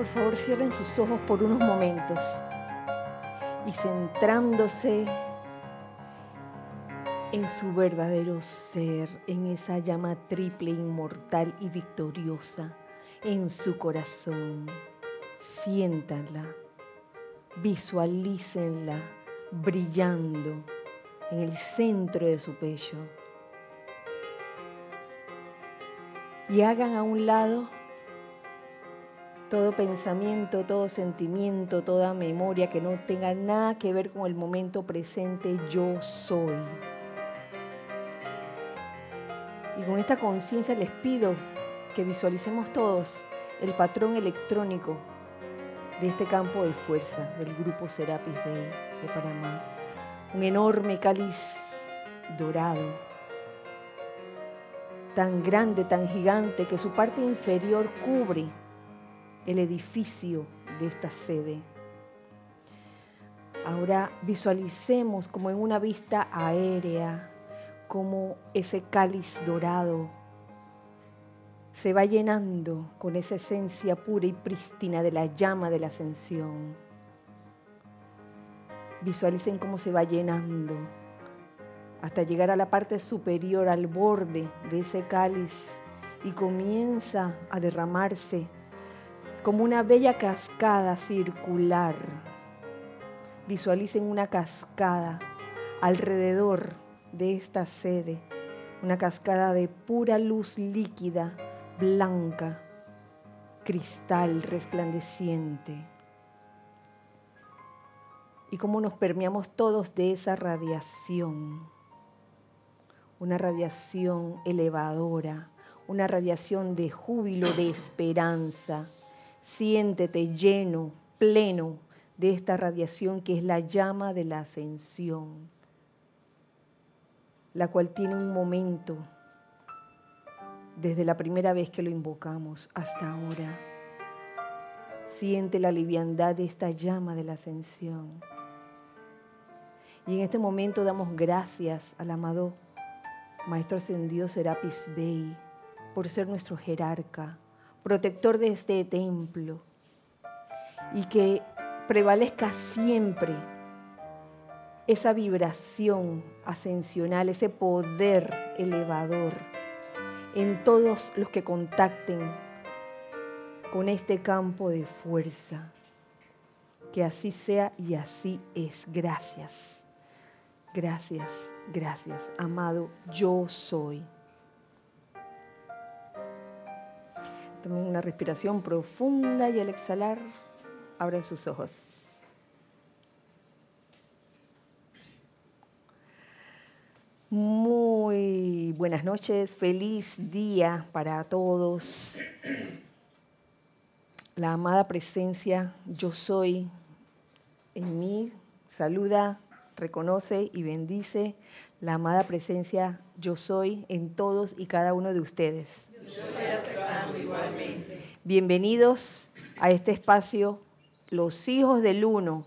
Por favor, cierren sus ojos por unos momentos y centrándose en su verdadero ser, en esa llama triple, inmortal y victoriosa, en su corazón. Siéntanla, visualícenla brillando en el centro de su pecho. Y hagan a un lado todo pensamiento, todo sentimiento, toda memoria que no tenga nada que ver con el momento presente, yo soy. Y con esta conciencia les pido que visualicemos todos el patrón electrónico de este campo de fuerza del grupo Serapis Bay de Panamá. Un enorme cáliz dorado, tan grande, tan gigante, que su parte inferior cubre el edificio de esta sede. Ahora visualicemos como en una vista aérea, como ese cáliz dorado se va llenando con esa esencia pura y prístina de la llama de la ascensión. Visualicen cómo se va llenando hasta llegar a la parte superior, al borde de ese cáliz y comienza a derramarse como una bella cascada circular. Visualicen una cascada alrededor de esta sede, una cascada de pura luz líquida, blanca, cristal resplandeciente. Y cómo nos permeamos todos de esa radiación, una radiación elevadora, una radiación de júbilo, de esperanza Siéntete lleno, pleno de esta radiación que es la llama de la ascensión, la cual tiene un momento desde la primera vez que lo invocamos hasta ahora. Siente la liviandad de esta llama de la ascensión. Y en este momento damos gracias al amado Maestro Ascendido Serapis Bey por ser nuestro jerarca, protector de este templo, y que prevalezca siempre esa vibración ascensional, ese poder elevador en todos los que contacten con este campo de fuerza. Que así sea y así es. Gracias. Gracias, gracias. Amado, yo soy. Tomen una respiración profunda y al exhalar abren sus ojos. Muy buenas noches, feliz día para todos. La amada presencia yo soy en mí saluda, reconoce y bendice la amada presencia yo soy en todos y cada uno de ustedes. Bienvenidos a este espacio, Los Hijos del Uno,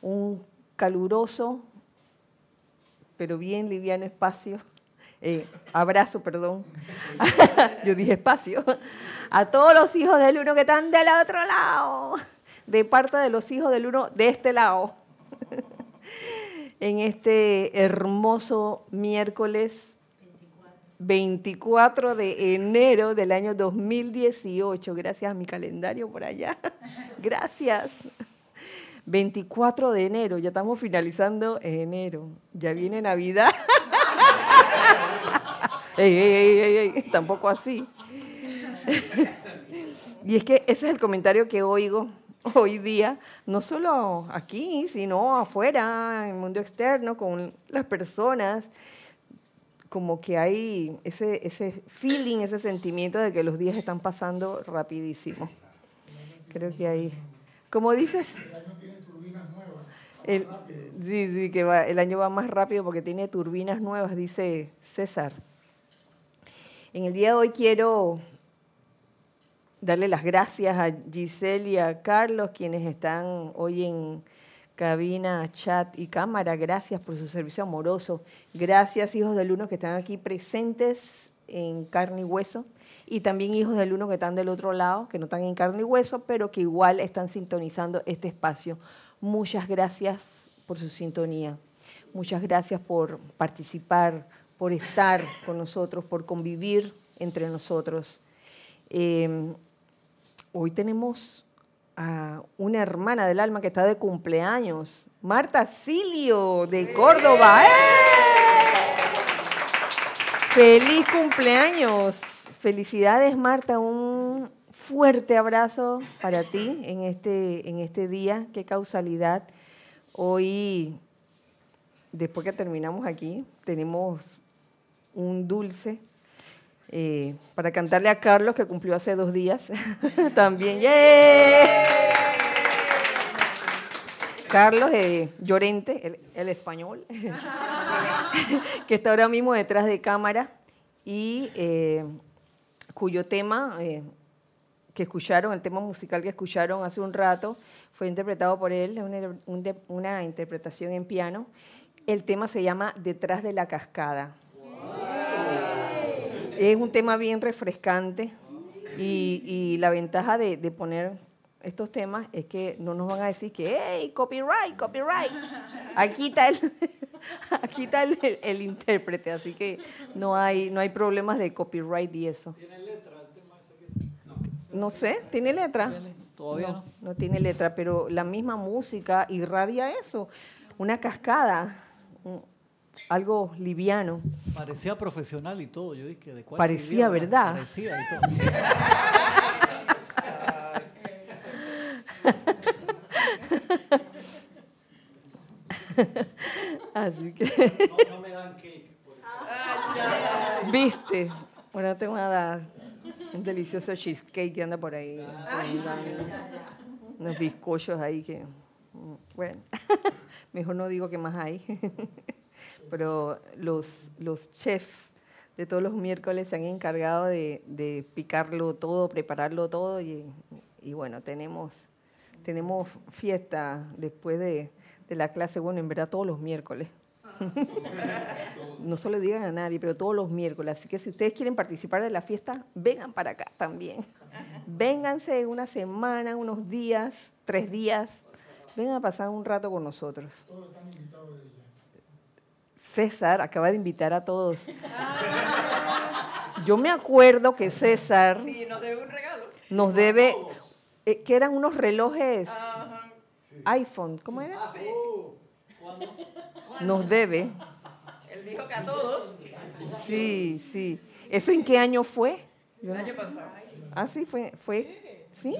un caluroso, pero bien liviano espacio, eh, abrazo, perdón, yo dije espacio, a todos los hijos del Uno que están del otro lado, de parte de los hijos del Uno de este lado, en este hermoso miércoles 24 de enero del año 2018. Gracias a mi calendario por allá. Gracias. 24 de enero, ya estamos finalizando enero. Ya viene Navidad. ey, ey, ey, tampoco así. y es que ese es el comentario que oigo hoy día, no solo aquí, sino afuera, en el mundo externo, con las personas como que hay ese, ese feeling, ese sentimiento de que los días están pasando rapidísimo. Creo que hay, como dices, el año tiene turbinas nuevas. El, sí, que va, el año va más rápido porque tiene turbinas nuevas, dice César. En el día de hoy quiero darle las gracias a Giselle y a Carlos, quienes están hoy en cabina, chat y cámara. Gracias por su servicio amoroso. Gracias, hijos del uno, que están aquí presentes en carne y hueso. y también hijos del uno que están del otro lado, que no están en carne y hueso, pero que igual están sintonizando este espacio. Muchas gracias por su sintonía. Muchas gracias por participar, por estar con nosotros, por convivir entre nosotros. Eh, hoy tenemos a una hermana del alma que está de cumpleaños, Marta Silio de Córdoba. ¡Eh! ¡Feliz cumpleaños! Felicidades Marta, un fuerte abrazo para ti en este, en este día. Qué causalidad. Hoy, después que terminamos aquí, tenemos un dulce eh, para cantarle a Carlos, que cumplió hace dos días. También, Carlos eh, Llorente, el, español, que está ahora mismo detrás de cámara y eh, cuyo tema que escucharon, el tema musical que escucharon hace un rato, fue interpretado por él, una, una interpretación en piano. El tema se llama Detrás de la cascada. Es un tema bien refrescante y, la ventaja de, poner estos temas es que no nos van a decir que, hey, copyright, copyright. Aquí está el, aquí está el, intérprete, así que no hay, no hay problemas de copyright y eso. ¿Tiene letra el tema ese? No. sé, ¿tiene letra? Todavía no, no tiene letra, pero la misma música irradia eso, una cascada algo liviano. Parecía profesional y todo, yo dije, ¿de cuál Parecía, ¿verdad? Parecía y todo. Así que... No, me dan cake. Por ¿Viste? Bueno, te voy a dar un delicioso cheesecake que anda por ahí. Unos bizcochos ahí que... Bueno, mejor no digo qué más hay pero los, chefs de todos los miércoles se han encargado de, picarlo todo, prepararlo todo y, bueno, tenemos, tenemos fiesta después de, la clase, bueno, en verdad todos los miércoles. no solo digan a nadie, pero todos los miércoles. Así que si ustedes quieren participar de la fiesta, vengan para acá también. Vénganse una semana, unos días, tres días. Vengan a pasar un rato con nosotros. Todos están invitados César acaba de invitar a todos. Yo me acuerdo que César sí, nos debe un regalo. Nos debe, eh, que eran unos relojes iPhone, ¿cómo era? Ah, nos debe. Él dijo que a todos. Sí, sí. ¿Eso en qué año fue? El año pasado. Ah, sí, fue, fue, ¿sí?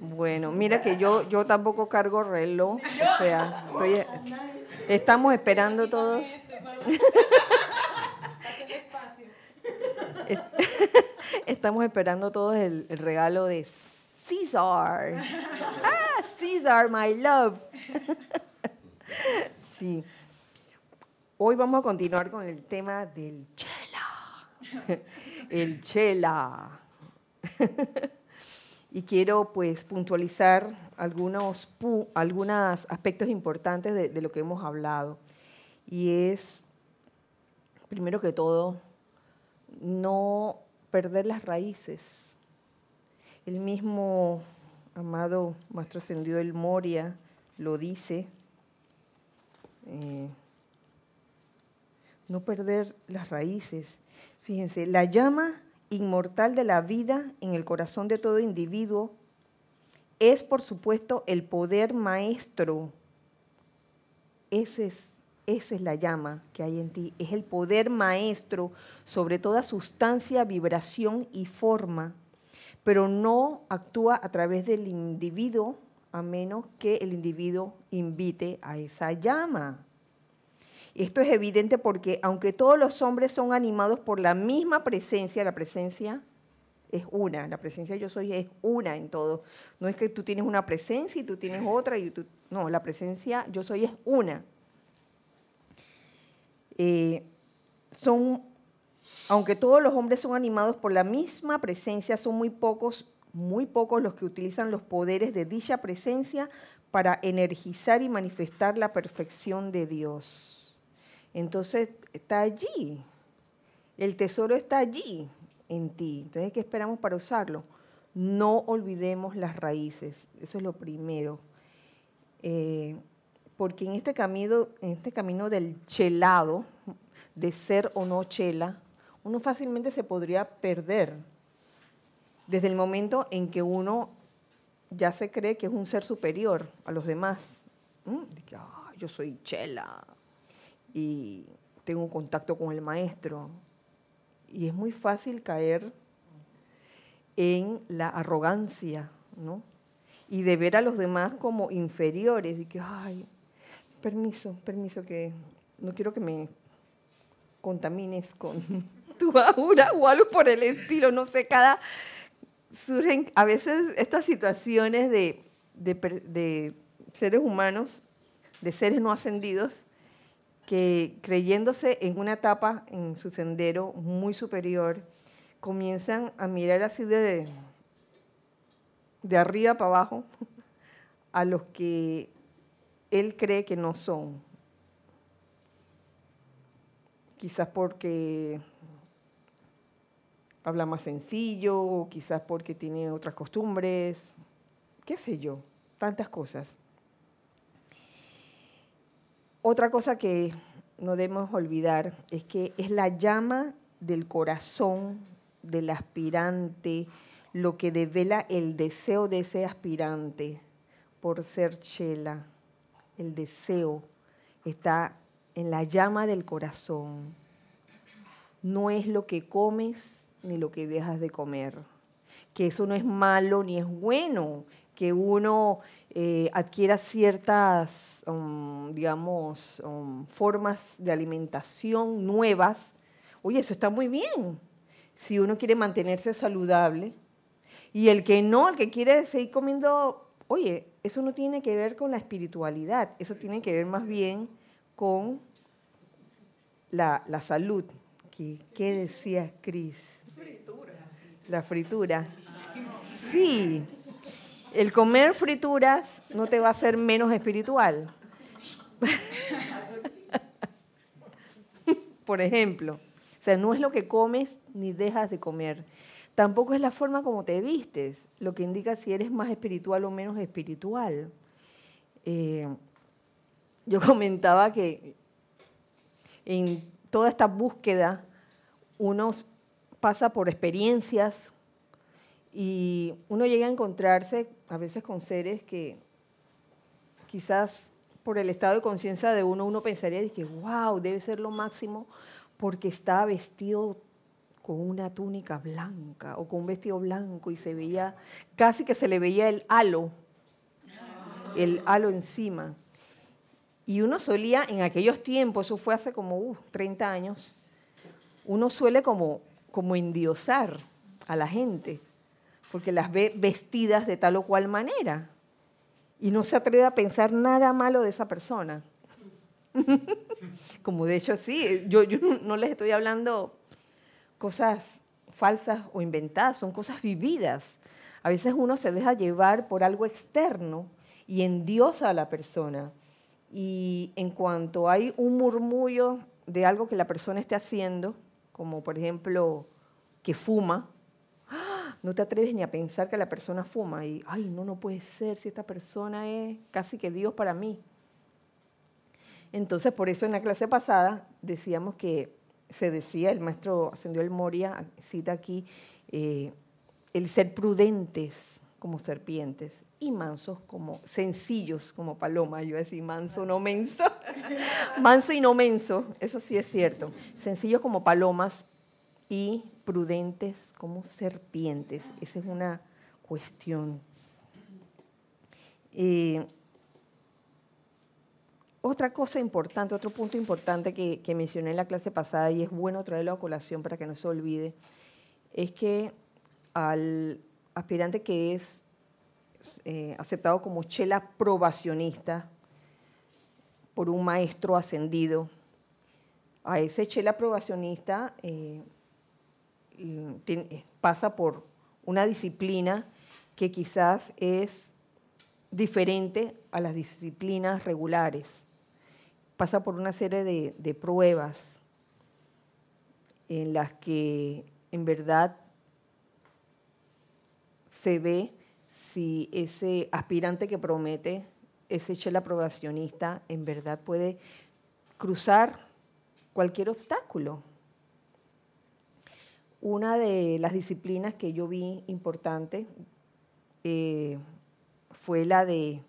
Bueno, mira que yo, yo tampoco cargo reloj, o sea, estoy, estamos esperando todos. Estamos esperando todos el, regalo de César. Ah, César, my love. Sí. Hoy vamos a continuar con el tema del chela. El chela y quiero pues puntualizar algunos, aspectos importantes de, lo que hemos hablado. Y es, primero que todo, no perder las raíces. El mismo amado Maestro Ascendido del Moria lo dice. Eh, no perder las raíces. Fíjense, la llama inmortal de la vida en el corazón de todo individuo es, por supuesto, el poder maestro. Ese es, esa es la llama que hay en ti. Es el poder maestro sobre toda sustancia, vibración y forma, pero no actúa a través del individuo a menos que el individuo invite a esa llama. Esto es evidente porque aunque todos los hombres son animados por la misma presencia, la presencia es una, la presencia yo soy es una en todo. No es que tú tienes una presencia y tú tienes otra y tú, no, la presencia yo soy es una. Eh, son, aunque todos los hombres son animados por la misma presencia, son muy pocos, muy pocos los que utilizan los poderes de dicha presencia para energizar y manifestar la perfección de Dios. Entonces está allí. El tesoro está allí en ti. Entonces, ¿qué esperamos para usarlo? No olvidemos las raíces. Eso es lo primero. Eh, porque en este camino, en este camino del chelado, de ser o no chela, uno fácilmente se podría perder desde el momento en que uno ya se cree que es un ser superior a los demás. Ah, yo soy chela y tengo contacto con el maestro. Y es muy fácil caer en la arrogancia. Y de ver a los demás como inferiores y que, ay, permiso, permiso, que no quiero que me contamines con tu aura o algo por el estilo, no sé, cada... Surgen a veces estas situaciones de, de seres humanos, de seres no ascendidos, que creyéndose en una etapa en su sendero muy superior, comienzan a mirar así de, de arriba para abajo a los que él cree que no son. Quizás porque habla más sencillo, quizás porque tiene otras costumbres, qué sé yo, tantas cosas. Otra cosa que no debemos olvidar es que es la llama del corazón del aspirante lo que devela el deseo de ese aspirante por ser chela el deseo está en la llama del corazón. No es lo que comes ni lo que dejas de comer. Que eso no es malo ni es bueno, que uno eh, adquiera ciertas, um, digamos, um, formas de alimentación nuevas. Oye, eso está muy bien. Si uno quiere mantenerse saludable. Y el que no, el que quiere seguir comiendo Oye, eso no tiene que ver con la espiritualidad, eso tiene que ver más bien con la, salud. ¿Qué, ¿Qué decía Cris? La fritura. Sí, el comer frituras no te va a hacer menos espiritual. Por ejemplo, o sea, no es lo que comes ni dejas de comer. Tampoco es la forma como te vistes lo que indica si eres más espiritual o menos espiritual. Eh, yo comentaba que en toda esta búsqueda uno pasa por experiencias y uno llega a encontrarse a veces con seres que quizás por el estado de conciencia de uno uno pensaría que wow, debe ser lo máximo porque está vestido con una túnica blanca o con un vestido blanco y se veía, casi que se le veía el halo, el halo encima. Y uno solía, en aquellos tiempos, eso fue hace como 30 uh, años, uno suele como, como endiosar a la gente, porque las ve vestidas de tal o cual manera. Y no se atreve a pensar nada malo de esa persona. como de hecho sí, yo, no les estoy hablando cosas falsas o inventadas, son cosas vividas. A veces uno se deja llevar por algo externo y endiosa a la persona. Y en cuanto hay un murmullo de algo que la persona esté haciendo, como por ejemplo que fuma. No te atreves ni a pensar que la persona fuma y, ay, no, no puede ser si esta persona es casi que Dios para mí. Entonces, por eso en la clase pasada decíamos que se decía, el maestro Ascendió el Moria cita aquí, eh, el ser prudentes como serpientes y mansos como sencillos como paloma. Yo decía manso, no menso. manso y no menso, eso sí es cierto. Sencillos como palomas y prudentes como serpientes. Esa es una cuestión. Eh, otra cosa importante, otro punto importante que, mencioné en la clase pasada y es bueno traerlo a colación para que no se olvide, es que al aspirante que es eh, aceptado como chela probacionista por un maestro ascendido, a ese chela probacionista eh, pasa por una disciplina que quizás es diferente a las disciplinas regulares pasa por una serie de, pruebas. en las que en verdad se ve si ese aspirante que promete, ese chela aprobacionista, en verdad puede cruzar cualquier obstáculo. Una de las disciplinas que yo vi importante eh, fue la de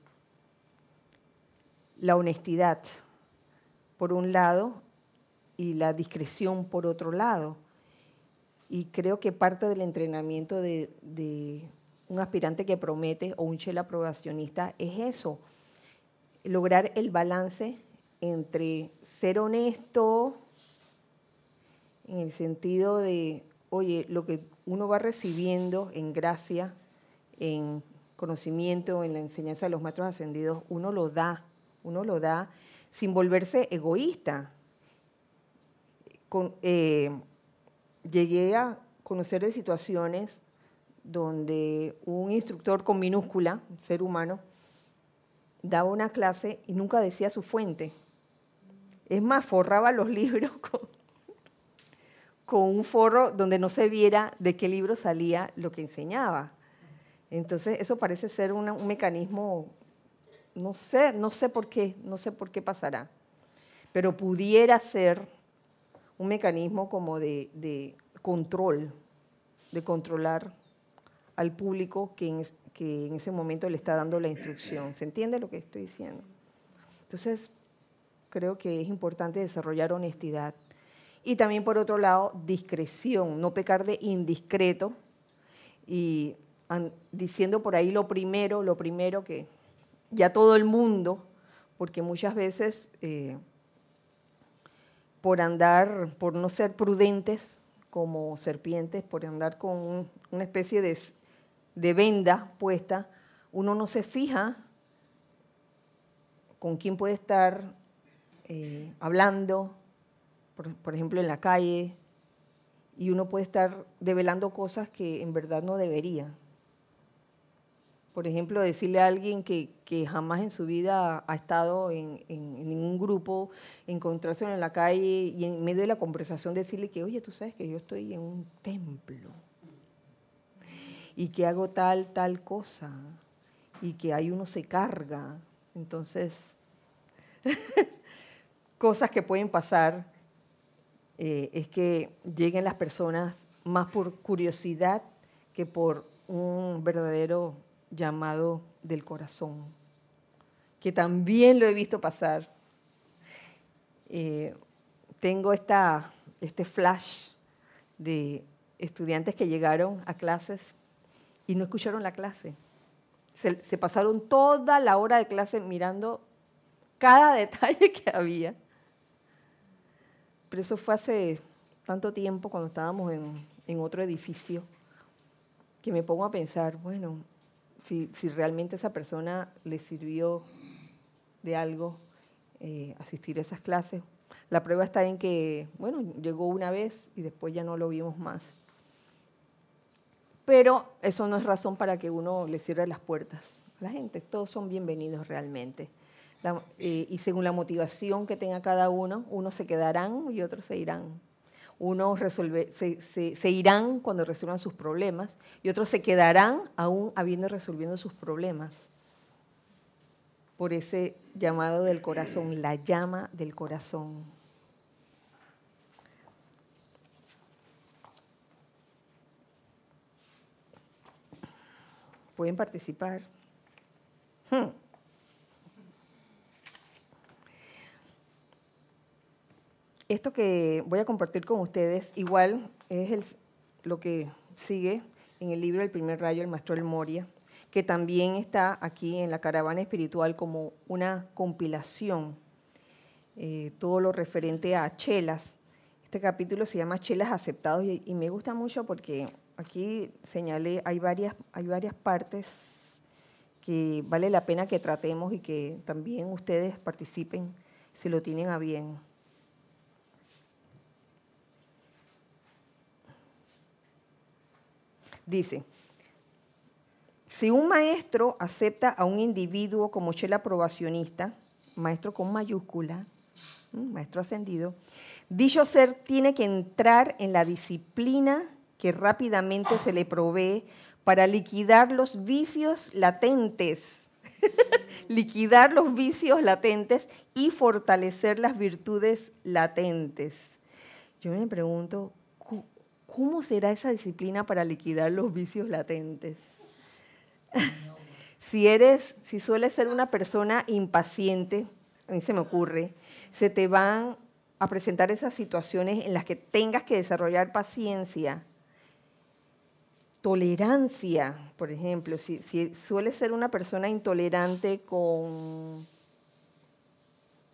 la honestidad, por un lado, y la discreción por otro lado. Y creo que parte del entrenamiento de, un aspirante que promete o un chela aprobacionista es eso, lograr el balance entre ser honesto en el sentido de, oye, lo que uno va recibiendo en gracia, en conocimiento, en la enseñanza de los maestros ascendidos, uno lo da, uno lo da sin volverse egoísta. Eh, llegué a conocer de situaciones donde un instructor con minúscula, un ser humano, daba una clase y nunca decía su fuente. Es más, forraba los libros con, un forro donde no se viera de qué libro salía lo que enseñaba. Entonces, eso parece ser un mecanismo, no sé, no sé por qué, no sé por qué pasará, pero pudiera ser un mecanismo como de, control, de controlar al público que en, que en ese momento le está dando la instrucción. ¿Se entiende lo que estoy diciendo? Entonces, creo que es importante desarrollar honestidad. Y también, por otro lado, discreción, no pecar de indiscreto. Y diciendo por ahí lo primero, lo primero que ya todo el mundo, porque muchas veces eh, por andar, por no ser prudentes como serpientes, por andar con una especie de, de venda puesta, uno no se fija con quién puede estar eh, hablando, por, ejemplo, en la calle, y uno puede estar develando cosas que en verdad no debería. Por ejemplo, decirle a alguien que, jamás en su vida ha estado en, ningún grupo, encontrarse en la calle y en medio de la conversación decirle que, oye, tú sabes que yo estoy en un templo y que hago tal, tal cosa y que ahí uno se carga. Entonces, cosas que pueden pasar eh, es que lleguen las personas más por curiosidad que por un verdadero llamado del corazón, que también lo he visto pasar. Eh, tengo esta, este flash de estudiantes que llegaron a clases y no escucharon la clase. Se, se pasaron toda la hora de clase mirando cada detalle que había. Pero eso fue hace tanto tiempo cuando estábamos en, otro edificio que me pongo a pensar, bueno, si, si realmente esa persona le sirvió de algo eh, asistir a esas clases. La prueba está en que, bueno, llegó una vez y después ya no lo vimos más. Pero eso no es razón para que uno le cierre las puertas a la gente. Todos son bienvenidos realmente. Y según la motivación que tenga cada uno, unos se quedarán y otros se irán. Unos se, irán cuando resuelvan sus problemas y otros se quedarán aún habiendo resolviendo sus problemas. Por ese llamado del corazón, la llama del corazón. Pueden participar. Hmm. Esto que voy a compartir con ustedes igual es lo que sigue en el libro El primer rayo del maestro El Moria, que también está aquí en la caravana espiritual como una compilación, eh, todo lo referente a chelas. Este capítulo se llama Chelas aceptados y, y, me gusta mucho porque aquí señalé, hay varias, hay varias partes que vale la pena que tratemos y que también ustedes participen si lo tienen a bien. Dice, si un maestro acepta a un individuo como chela aprobacionista, maestro con mayúscula, maestro ascendido, Dicho ser tiene que entrar en la disciplina que rápidamente se le provee para liquidar los vicios latentes, liquidar los vicios latentes y fortalecer las virtudes latentes. Yo me pregunto, ¿cómo será esa disciplina para liquidar los vicios latentes? si eres, si sueles ser una persona impaciente, a mí se me ocurre, se te van a presentar esas situaciones en las que tengas que desarrollar paciencia, tolerancia, por ejemplo, si, sueles ser una persona intolerante con,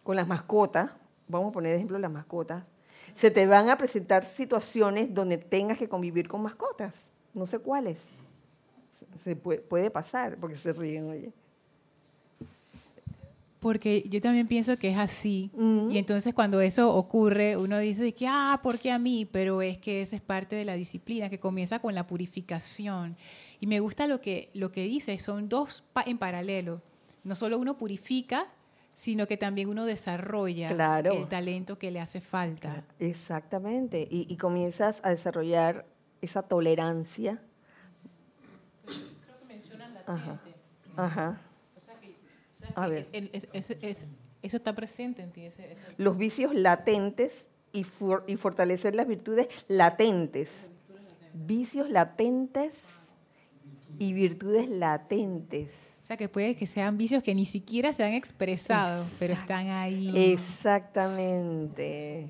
con las mascotas, vamos a poner de ejemplo las mascotas, se te van a presentar situaciones donde tengas que convivir con mascotas, no sé cuáles. Se puede, puede pasar, porque se ríen, oye. Porque yo también pienso que es así. Y entonces cuando eso ocurre, uno dice que, ah, ¿por qué a mí? Pero es que esa es parte de la disciplina, que comienza con la purificación. Y me gusta lo que, lo que dice, son dos en paralelo. No solo uno purifica, sino que también uno desarrolla el talento que le hace falta. Exactamente. Y, y comienzas a desarrollar esa tolerancia. Creo que mencionas la Ajá. Ajá a ver. eso está presente en ti. Los vicios latentes y, fortalecer las virtudes latentes. Vicios latentes y virtudes latentes. O sea, que puede que sean vicios que ni siquiera se han expresado, pero están ahí. Exactamente.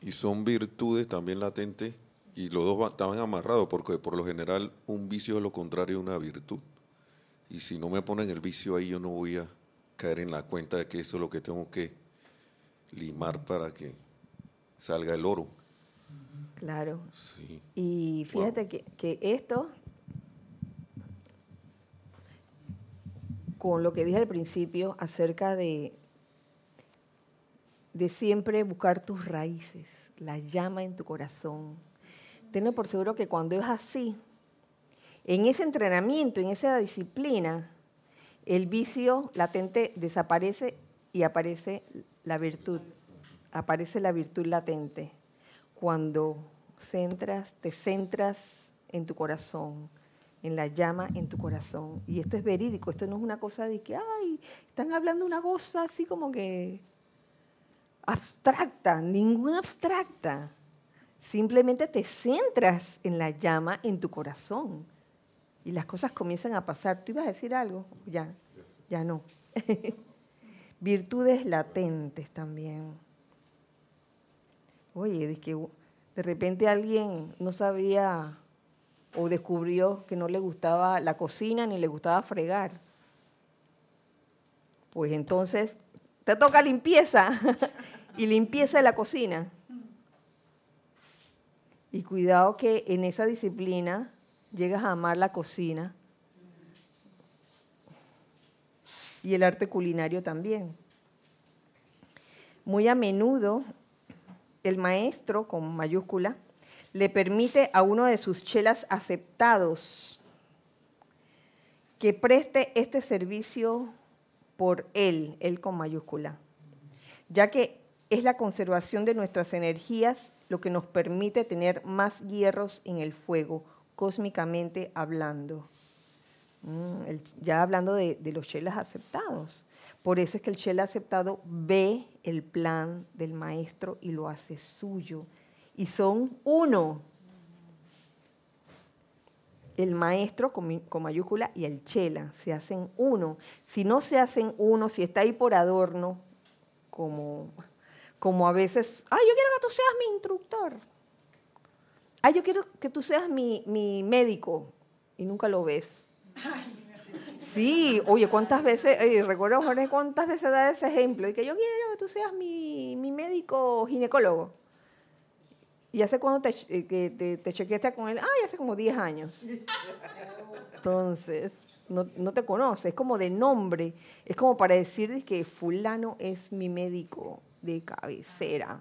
Y son virtudes también latentes, y los dos estaban amarrados, porque por lo general un vicio es lo contrario de una virtud. Y si no me ponen el vicio ahí, yo no voy a caer en la cuenta de que eso es lo que tengo que limar para que salga el oro. Claro. Y fíjate que, que esto, con lo que dije al principio acerca de, de siempre buscar tus raíces, la llama en tu corazón. Tenlo por seguro que cuando es así, en ese entrenamiento, en esa disciplina, el vicio latente desaparece y aparece la virtud. Aparece la virtud latente. Cuando centras, te centras en tu corazón, en la llama en tu corazón. Y esto es verídico, esto no es una cosa de que, ay, están hablando una cosa así como que abstracta, ninguna abstracta. Simplemente te centras en la llama en tu corazón y las cosas comienzan a pasar. ¿Tú ibas a decir algo? Ya, ya no. Virtudes latentes también. Oye, es que de repente alguien no sabía o descubrió que no le gustaba la cocina ni le gustaba fregar. Pues entonces te toca limpieza y limpieza de la cocina. Y cuidado que en esa disciplina llegas a amar la cocina y el arte culinario también. Muy a menudo el maestro, con mayúscula, le permite a uno de sus chelas aceptados que preste este servicio por él, él con mayúscula, ya que es la conservación de nuestras energías lo que nos permite tener más hierros en el fuego, cósmicamente hablando. Mm, ya hablando de, los chelas aceptados. Por eso es que el chela aceptado ve el plan del maestro y lo hace suyo. Y son uno. El maestro con, mayúscula y el chela se hacen uno. Si no se hacen uno, si está ahí por adorno, como, como a veces, ay, yo quiero que tú seas mi instructor ay, yo quiero que tú seas mi, médico y nunca lo ves. Sí, oye, ¿cuántas veces, recuerdo, Jorge, cuántas veces da ese ejemplo? Y que yo quiero que tú seas mi, médico ginecólogo. ¿Y hace cuando te, eh, que te chequeaste con él? Ay, hace como 10 años. Entonces, no, no, te conoce, es como de nombre, es como para decir que fulano es mi médico de cabecera.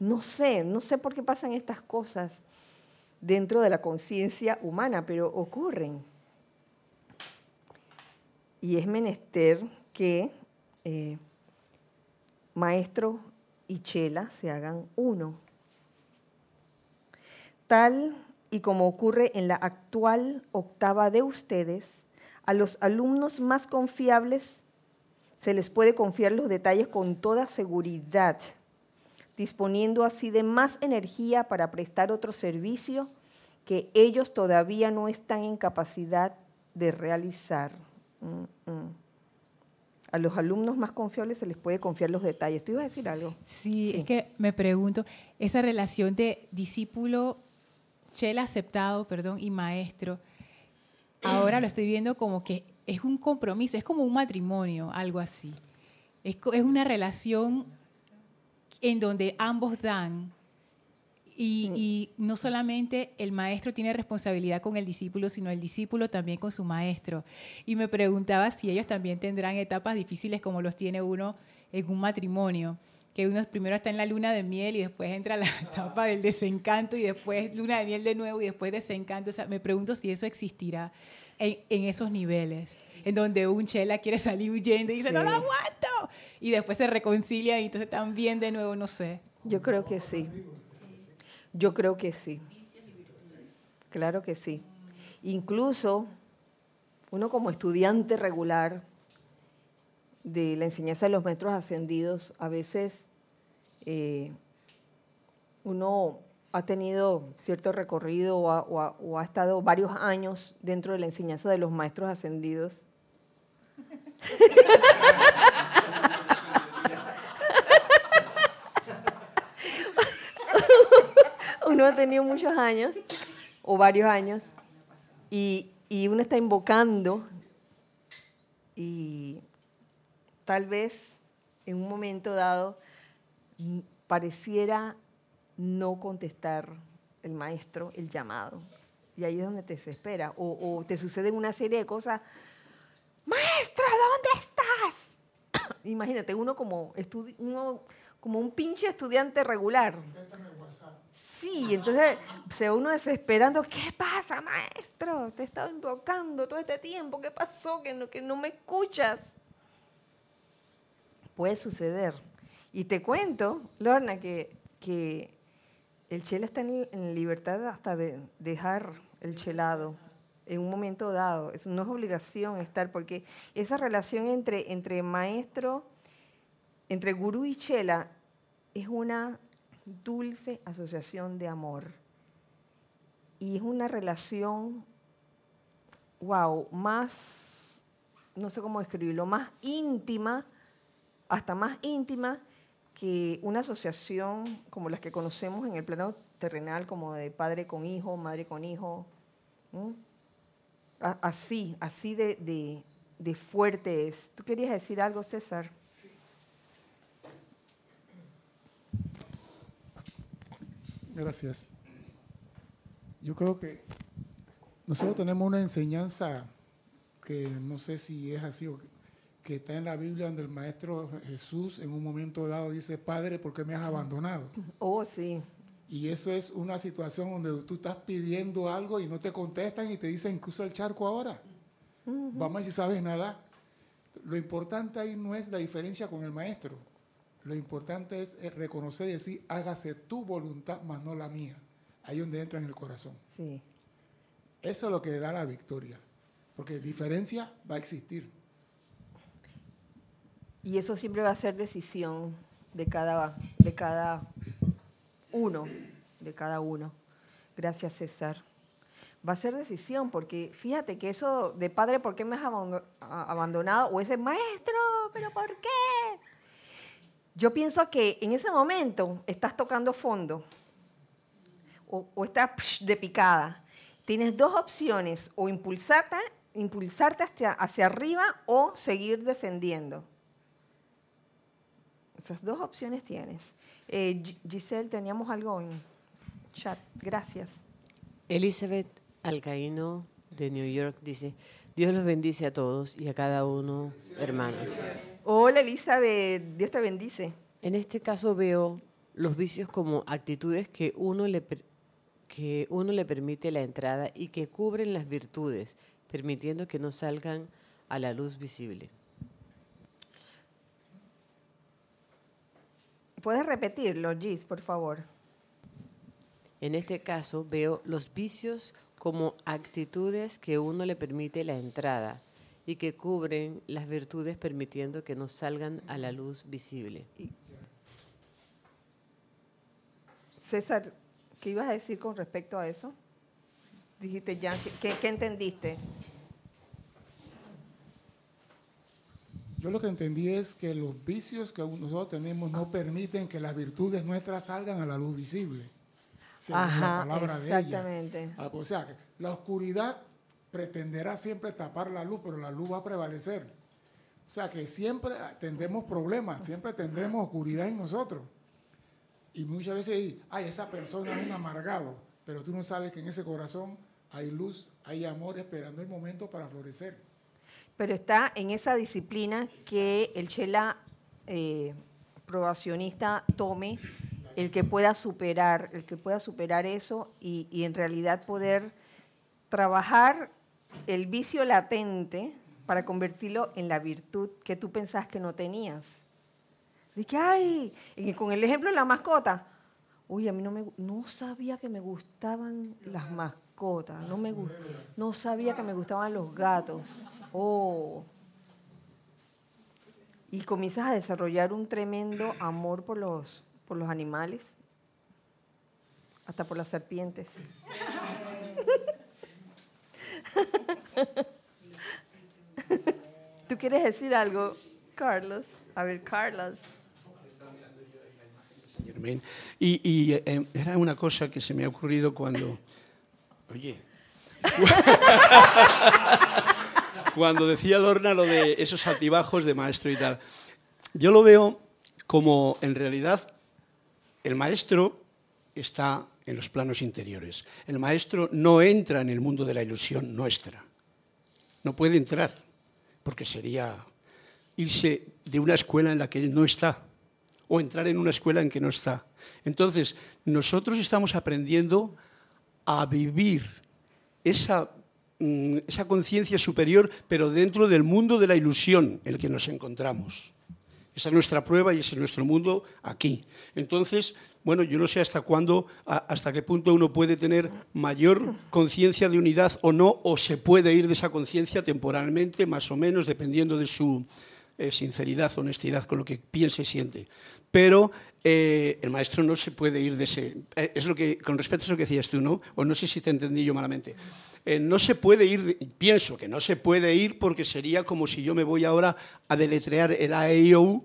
No sé, no sé por qué pasan estas cosas dentro de la conciencia humana, pero ocurren. Y es menester que eh, maestro y chela se hagan uno. Tal y como ocurre en la actual octava de ustedes, a los alumnos más confiables se les puede confiar los detalles con toda seguridad, disponiendo así de más energía para prestar otro servicio que ellos todavía no están en capacidad de realizar. Mm, mm. A los alumnos más confiables se les puede confiar los detalles. ¿Tú ibas a decir algo? Sí, es que me pregunto, esa relación de discípulo, chela aceptado, perdón, y maestro, ahora lo estoy viendo como que es un compromiso, es como un matrimonio, algo así. Es, una relación en donde ambos dan y, y no solamente el maestro tiene responsabilidad con el discípulo, sino el discípulo también con su maestro. Y me preguntaba si ellos también tendrán etapas difíciles como los tiene uno en un matrimonio, que uno primero está en la luna de miel y después entra la etapa del desencanto y después luna de miel de nuevo y después desencanto. O sea, me pregunto si eso existirá en, en esos niveles, en donde un chela quiere salir huyendo y dice, no Sí. lo aguanto, y después se reconcilia y entonces también de nuevo, no sé. Yo creo que sí. Yo creo que sí. Claro que sí. Incluso uno como estudiante regular de la enseñanza de los maestros ascendidos, a veces eh, uno ha tenido cierto recorrido o ha, o ha- estado varios años dentro de la enseñanza de los maestros ascendidos. uno ha tenido muchos años o varios años y, y uno está invocando y tal vez en un momento dado pareciera no contestar el maestro el llamado. Y ahí es donde te desespera. O, o te suceden una serie de cosas. Maestro, ¿dónde estás? Imagínate, uno como, uno como un pinche estudiante regular. Sí, entonces se uno desesperando. ¿Qué pasa, maestro? Te he estado invocando todo este tiempo. ¿Qué pasó? Que no, que no me escuchas. Puede suceder. Y te cuento, Lorna, que, que el chela está en, libertad hasta de dejar el chelado en un momento dado. Es, no es obligación estar, porque esa relación entre, entre maestro, entre gurú y chela, es una dulce asociación de amor. Y es una relación, wow, más, no sé cómo describirlo, más íntima, hasta más íntima que una asociación como las que conocemos en el plano terrenal, como de padre con hijo, madre con hijo. Así, así de, de- de fuerte es. ¿Tú querías decir algo, César? Gracias. Yo creo que nosotros tenemos una enseñanza que no sé si es así o que- está en la Biblia donde el maestro Jesús en un momento dado dice, Padre, ¿por qué me has abandonado? Oh, sí. Y eso es una situación donde tú estás pidiendo algo y no te contestan y te dicen, cruza el charco ahora. Vamos a si sabes nada. Lo importante ahí no es la diferencia con el maestro. Lo importante es eh, reconocer y decir, hágase tu voluntad, más no la mía. Ahí donde entra en el corazón. Sí. Eso es lo que da la victoria. Porque diferencia va a existir. Y eso siempre va a ser decisión de cada, de cada uno, de cada uno. Gracias, César. Va a ser decisión, porque fíjate que eso de padre, ¿por qué me has abandonado? O ese maestro, ¿pero por qué? Yo pienso que en ese momento estás tocando fondo o, o estás psh, de picada. Tienes dos opciones, o impulsarte, impulsarte hacia, hacia arriba o seguir descendiendo. Esas dos opciones tienes. Eh, Gi- Giselle, teníamos algo en chat. Gracias. Elizabeth Alcaíno de New York dice, Dios los bendice a todos y a cada uno, hermanos. Hola, Elizabeth. Dios te bendice. En este caso veo los vicios como actitudes que uno le, que uno le permite la entrada y que cubren las virtudes, permitiendo que no salgan a la luz visible. ¿Puedes repetirlo, Gis, por favor? En este caso veo los vicios como actitudes que uno le permite la entrada y que cubren las virtudes permitiendo que no salgan a la luz visible. César, ¿qué ibas a decir con respecto a eso? Dijiste ya, ¿qué, qué- qué entendiste? Yo lo que entendí es que los vicios que nosotros tenemos no permiten que las virtudes nuestras salgan a la luz visible. según Ajá, la palabra de ella. exactamente. Ah, O sea, la oscuridad pretenderá siempre tapar la luz, pero la luz va a prevalecer. O sea que siempre tendremos problemas, siempre tendremos oscuridad en nosotros. Y muchas veces, ay, esa persona es un amargado, pero tú no sabes que en ese corazón hay luz, hay amor esperando el momento para florecer. Pero está en esa disciplina que el chela eh, probacionista tome, el que pueda superar, el que pueda superar eso y, en realidad poder trabajar el vicio latente para convertirlo en la virtud que tú pensás que no tenías. De que, ay, y con el ejemplo de la mascota, uy, a mí no me no sabía que me gustaban las mascotas, no me no sabía que me gustaban los gatos. Oh. Y comienzas a desarrollar un tremendo amor por los por los animales, hasta por las serpientes. ¿Tú quieres decir algo, Carlos? A ver, Carlos. Germain. Y, y, eh, era una cosa que se me ha ocurrido cuando, oye, cuando decía Lorna lo de esos altibajos de maestro y tal. Yo lo veo como en realidad el maestro está en los planos interiores. El maestro no entra en el mundo de la ilusión nuestra. No puede entrar, porque sería irse de una escuela en la que él no está o entrar en una escuela en que no está. Entonces, nosotros estamos aprendiendo a vivir esa, esa conciencia superior, pero dentro del mundo de la ilusión en el que nos encontramos. Esa es nuestra prueba y ese es nuestro mundo aquí. Entonces, bueno, yo no sé hasta cuándo, hasta qué punto uno puede tener mayor conciencia de unidad o no, o se puede ir de esa conciencia temporalmente, más o menos, dependiendo de su eh, sinceridad, honestidad con lo que piensa y siente. Pero eh, el maestro no se puede ir de ese. eh, es lo que, con respecto a eso que decías tú, ¿no? O no sé si te entendí yo malamente. No se puede ir, pienso que no se puede ir porque sería como si yo me voy ahora a deletrear el A, E, I, O, U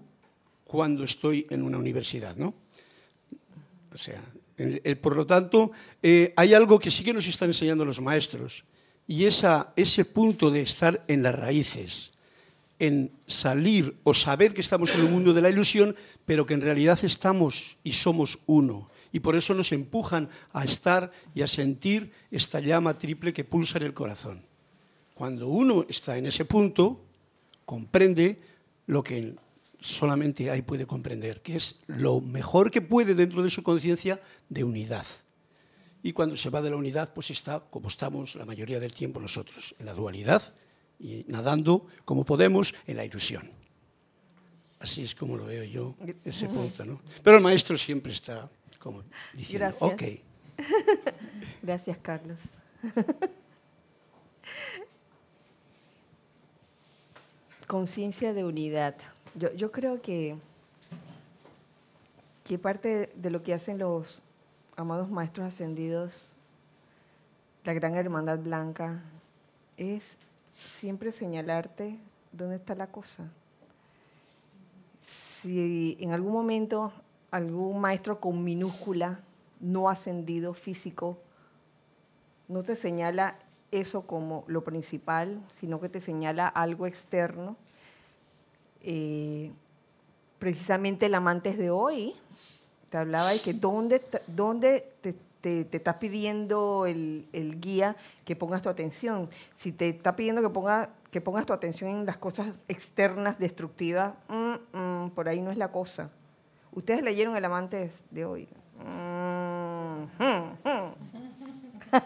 cuando estoy en una universidad, ¿no? O sea, por lo tanto, hay algo que sí que nos están enseñando los maestros y esa, ese punto de estar en las raíces, en salir o saber que estamos en el mundo de la ilusión, pero que en realidad estamos y somos uno. Y por eso nos empujan a estar y a sentir esta llama triple que pulsa en el corazón. Cuando uno está en ese punto, comprende lo que solamente ahí puede comprender, que es lo mejor que puede dentro de su conciencia de unidad. Y cuando se va de la unidad, pues está como estamos la mayoría del tiempo nosotros, en la dualidad y nadando como podemos en la ilusión. Así es como lo veo yo, ese punto. ¿no? Pero el maestro siempre está como diciendo, Gracias. ok, Gracias, Carlos. Conciencia de unidad. Yo, yo creo que, que parte de lo que hacen los amados maestros ascendidos, la gran hermandad blanca, es siempre señalarte dónde está la cosa. Si en algún momento algún maestro con minúscula, no ascendido, físico, no te señala eso como lo principal, sino que te señala algo externo. Eh, precisamente el amantes de hoy te hablaba de que dónde, dónde te, te- te está pidiendo el, el guía que pongas tu atención. Si te está pidiendo que, ponga, que pongas tu atención en las cosas externas destructivas, mm, mm, por ahí no es la cosa. Ustedes leyeron el amante de hoy. Mm.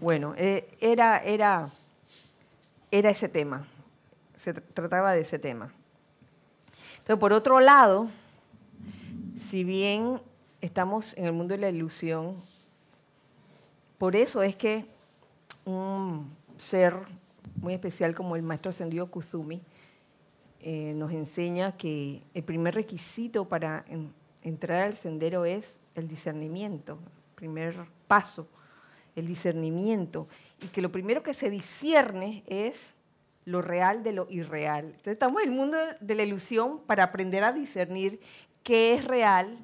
Bueno, eh, era, era, era ese tema, se tr- trataba de ese tema. Entonces, por otro lado, si bien estamos en el mundo de la ilusión, por eso es que un ser muy especial como el maestro ascendido Kuzumi eh, nos enseña que el primer requisito para en- entrar al sendero es el discernimiento, primer paso, el discernimiento, y que lo primero que se discierne es lo real de lo irreal. Entonces estamos en el mundo de la ilusión para aprender a discernir qué es real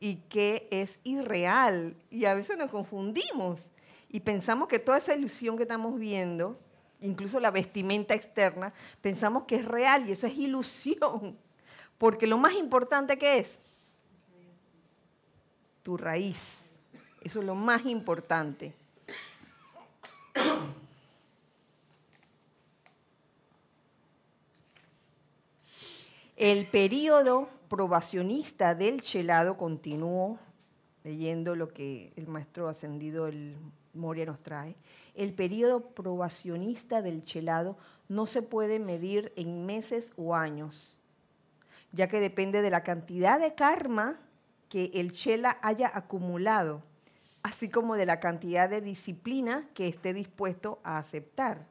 y qué es irreal. Y a veces nos confundimos y pensamos que toda esa ilusión que estamos viendo, incluso la vestimenta externa, pensamos que es real y eso es ilusión. Porque lo más importante que es tu raíz. Eso es lo más importante. El periodo probacionista del chelado continuó, leyendo lo que el maestro ascendido el Moria nos trae. El periodo probacionista del chelado no se puede medir en meses o años, ya que depende de la cantidad de karma que el chela haya acumulado, así como de la cantidad de disciplina que esté dispuesto a aceptar.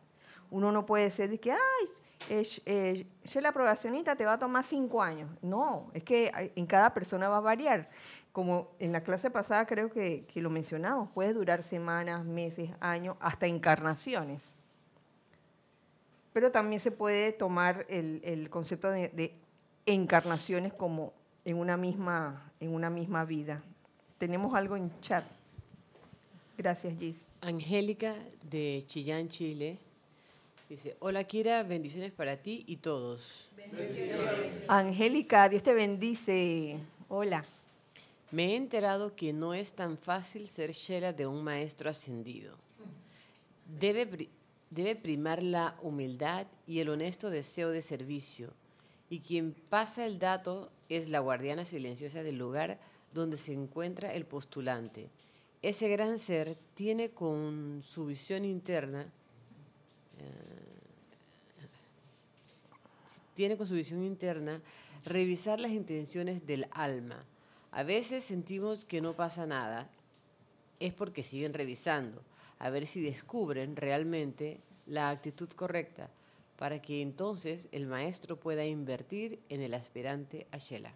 Uno no puede decir de que, ay, eh, eh, chela probacionista te va a tomar cinco años. No, es que hay- en cada persona va a variar. Como en la clase pasada creo que, que lo mencionamos, puede durar semanas, meses, años, hasta encarnaciones. Pero también se puede tomar el, el concepto de, de encarnaciones como en una, misma, en una misma vida. Tenemos algo en chat. Gracias, Gis. Angélica de Chillán, Chile, dice, hola Kira, bendiciones para ti y todos. Angélica, Dios te bendice. Hola. Me he enterado que no es tan fácil ser Shela de un maestro ascendido. Debe, debe primar la humildad y el honesto deseo de servicio. Y quien pasa el dato es la guardiana silenciosa del lugar donde se encuentra el postulante. Ese gran ser tiene con su visión interna, tiene con su visión interna revisar las intenciones del alma. A veces sentimos que no pasa nada, es porque siguen revisando, a ver si descubren realmente la actitud correcta, para que entonces el maestro pueda invertir en el aspirante a Shela.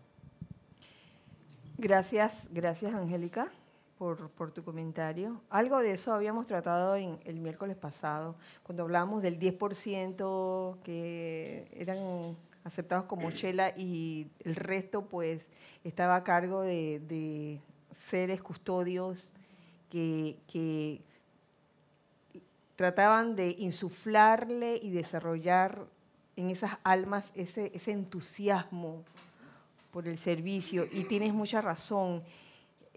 Gracias, gracias Angélica por, por tu comentario. Algo de eso habíamos tratado en el miércoles pasado, cuando hablábamos del 10% que eran aceptados como chela y el resto pues estaba a cargo de, de seres custodios que, que trataban de insuflarle y desarrollar en esas almas ese, ese entusiasmo por el servicio. Y tienes mucha razón.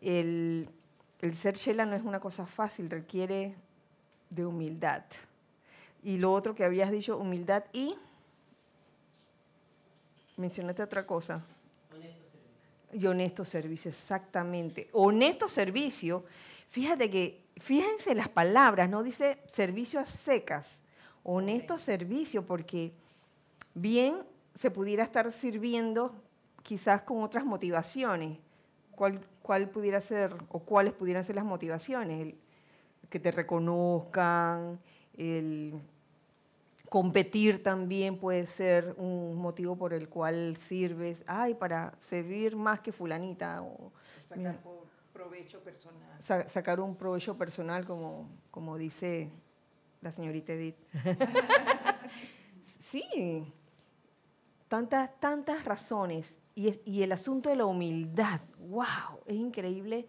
El, el ser Shela no es una cosa fácil, requiere de humildad. Y lo otro que habías dicho, humildad y... Mencionaste otra cosa. Y honesto servicio, exactamente. Honesto servicio. Fíjate que, fíjense las palabras, no dice servicio a secas, honesto servicio, porque bien se pudiera estar sirviendo quizás con otras motivaciones. ¿Cuál, cuál pudiera ser o cuáles pudieran ser las motivaciones? El que te reconozcan, el competir también puede ser un motivo por el cual sirves, ay, para servir más que fulanita o Sacar por provecho personal. sa- sacar un provecho personal, como, como dice la señorita Edith. sí, tantas, tantas razones. Y, y el asunto de la humildad, wow, es increíble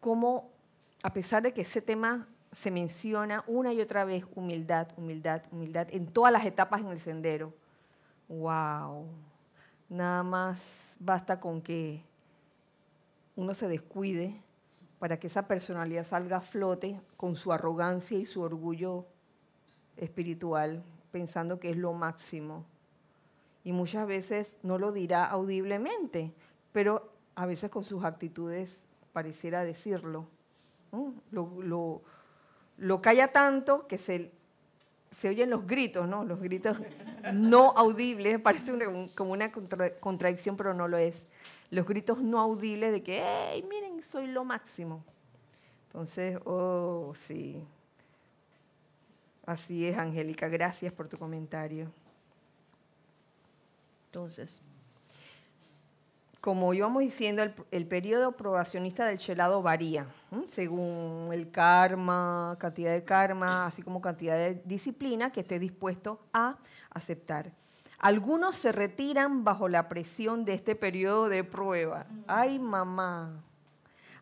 cómo, a pesar de que ese tema se menciona una y otra vez, humildad, humildad, humildad, en todas las etapas en el sendero, wow, nada más basta con que uno se descuide para que esa personalidad salga a flote con su arrogancia y su orgullo espiritual, pensando que es lo máximo. Y muchas veces no lo dirá audiblemente, pero a veces con sus actitudes pareciera decirlo. Lo, lo- lo calla tanto que se, se oyen los gritos, ¿no? Los gritos no audibles, parece como una contra- contradicción, pero no lo es. los gritos no audibles de que, hey, miren, soy lo máximo. Entonces, oh, sí. Así es, Angélica, gracias por tu comentario. Entonces, como íbamos diciendo, el, el periodo probacionista del chelado varía, según el karma, cantidad de karma, así como cantidad de disciplina que esté dispuesto a aceptar. Algunos se retiran bajo la presión de este periodo de prueba. Ay, mamá.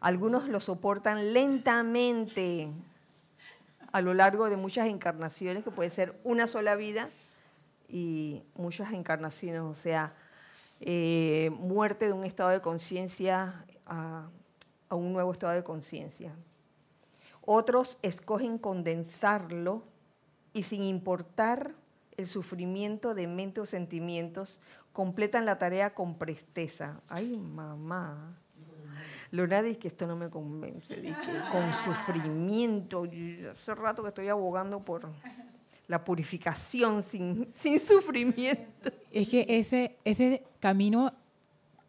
Algunos lo soportan lentamente a lo largo de muchas encarnaciones, que puede ser una sola vida y muchas encarnaciones, o sea, eh, muerte de un estado de conciencia a, a un nuevo estado de conciencia. Otros escogen condensarlo y sin importar el sufrimiento de mente o sentimientos, completan la tarea con presteza. Ay, mamá. Lorna dice que esto no me convence, dice, con sufrimiento. Hace rato que estoy abogando por la purificación sin, sin sufrimiento. Es que ese, ese camino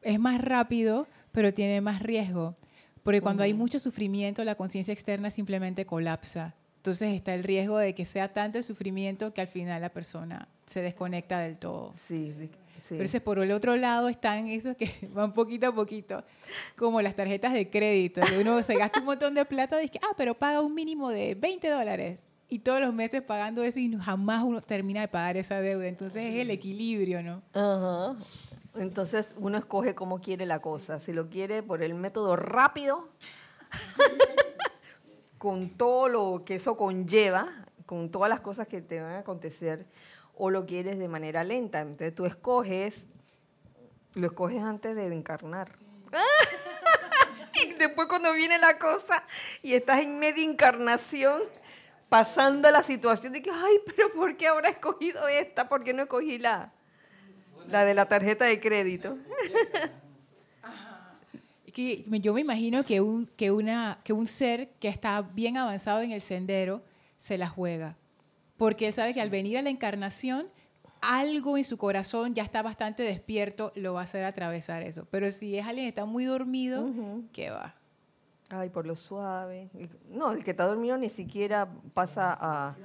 es más rápido, pero tiene más riesgo. Porque cuando hay mucho sufrimiento, la conciencia externa simplemente colapsa. Entonces está el riesgo de que sea tanto el sufrimiento que al final la persona se desconecta del todo. Sí, sí. Por el otro lado están esos que van poquito a poquito, como las tarjetas de crédito. que uno se gasta un montón de plata y dice, ah, pero paga un mínimo de 20 dólares. Y todos los meses pagando eso y jamás uno termina de pagar esa deuda. Entonces es el equilibrio, ¿no? Ajá. Entonces uno escoge cómo quiere la cosa. Si lo quiere por el método rápido, con todo lo que eso conlleva, con todas las cosas que te van a acontecer, o lo quieres de manera lenta. Entonces tú escoges, lo escoges antes de encarnar. y después cuando viene la cosa y estás en media encarnación, pasando la situación de que, ay, pero ¿por qué ahora he escogido esta? ¿Por qué no escogí la, la de la tarjeta de crédito? Es que yo me imagino que un, que, una, que un ser que está bien avanzado en el sendero se la juega. Porque él sabe que al venir a la encarnación, algo en su corazón ya está bastante despierto, lo va a hacer atravesar eso. Pero si es alguien que está muy dormido, ¿qué va? Ay, por lo suave. No, el que está dormido ni siquiera pasa a,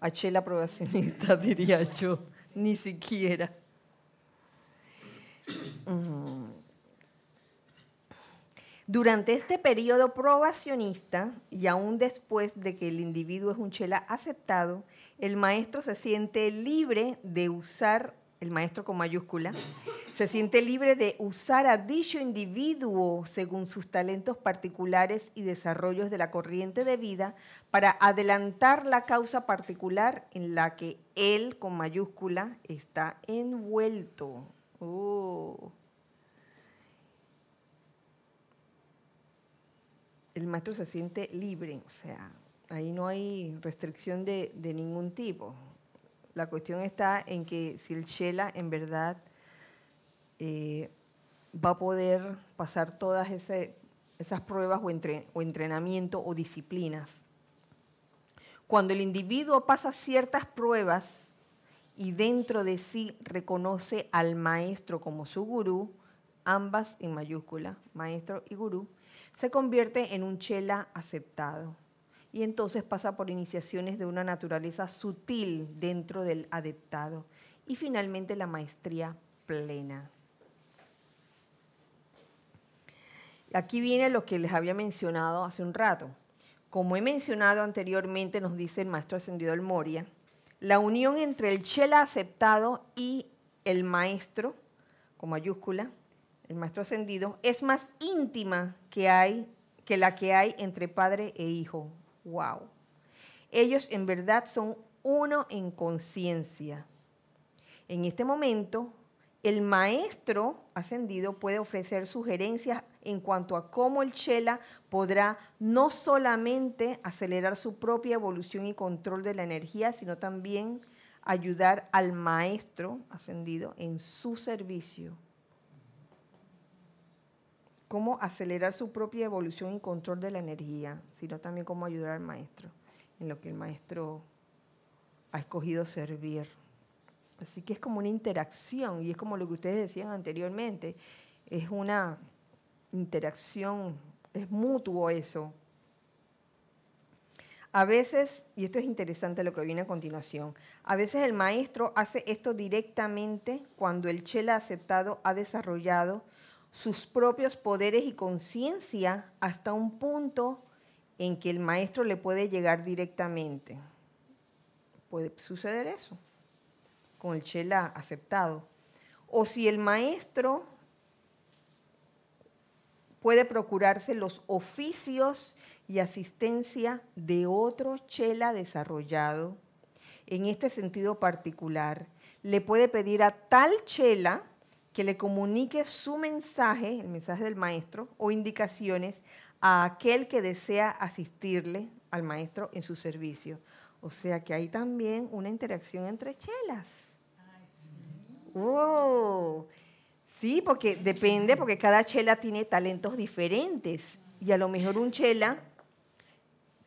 a chela probacionista, diría yo. Ni siquiera. Mm. Durante este periodo probacionista y aún después de que el individuo es un chela aceptado, el maestro se siente libre de usar, el maestro con mayúscula, se siente libre de usar a dicho individuo según sus talentos particulares y desarrollos de la corriente de vida para adelantar la causa particular en la que él con mayúscula está envuelto. Oh. el maestro se siente libre, o sea, ahí no hay restricción de, de ningún tipo. La cuestión está en que si el Shela en verdad eh, va a poder pasar todas esas pruebas o, o entrenamiento o disciplinas. Cuando el individuo pasa ciertas pruebas y dentro de sí reconoce al maestro como su gurú, ambas en mayúscula, maestro y gurú, se convierte en un chela aceptado y entonces pasa por iniciaciones de una naturaleza sutil dentro del adeptado y finalmente la maestría plena. Aquí viene lo que les había mencionado hace un rato. Como he mencionado anteriormente, nos dice el maestro ascendido del Moria, la unión entre el chela aceptado y el maestro, con mayúscula, el maestro ascendido, es más íntima que, hay, que la que hay entre padre e hijo. ¡Wow! Ellos en verdad son uno en conciencia. En este momento, el maestro ascendido puede ofrecer sugerencias en cuanto a cómo el Chela podrá no solamente acelerar su propia evolución y control de la energía, sino también ayudar al maestro ascendido en su servicio. Cómo acelerar su propia evolución y control de la energía, sino también cómo ayudar al maestro en lo que el maestro ha escogido servir. Así que es como una interacción y es como lo que ustedes decían anteriormente. Es una interacción, es mutuo eso. A veces, y esto es interesante lo que viene a continuación, a veces el maestro hace esto directamente cuando el chela aceptado ha desarrollado sus propios poderes y conciencia hasta un punto en que el maestro le puede llegar directamente. Puede suceder eso con el chela aceptado. O si el maestro puede procurarse los oficios y asistencia de otro chela desarrollado. En este sentido particular, le puede pedir a tal chela que le comunique su mensaje, el mensaje del maestro, o indicaciones a aquel que desea asistirle al maestro en su servicio. O sea que hay también una interacción entre chelas. Oh, sí, porque depende, porque cada chela tiene talentos diferentes. Y a lo mejor un chela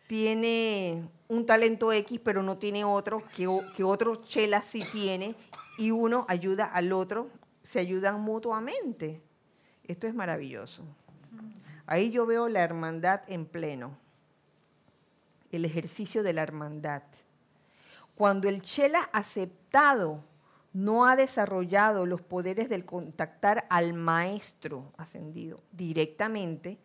tiene un talento X, pero no tiene otro, que, que otro chela sí tiene, y uno ayuda al otro, se ayudan mutuamente. Esto es maravilloso. Ahí yo veo la hermandad en pleno, el ejercicio de la hermandad. Cuando el chela aceptado no ha desarrollado los poderes del contactar al maestro ascendido directamente,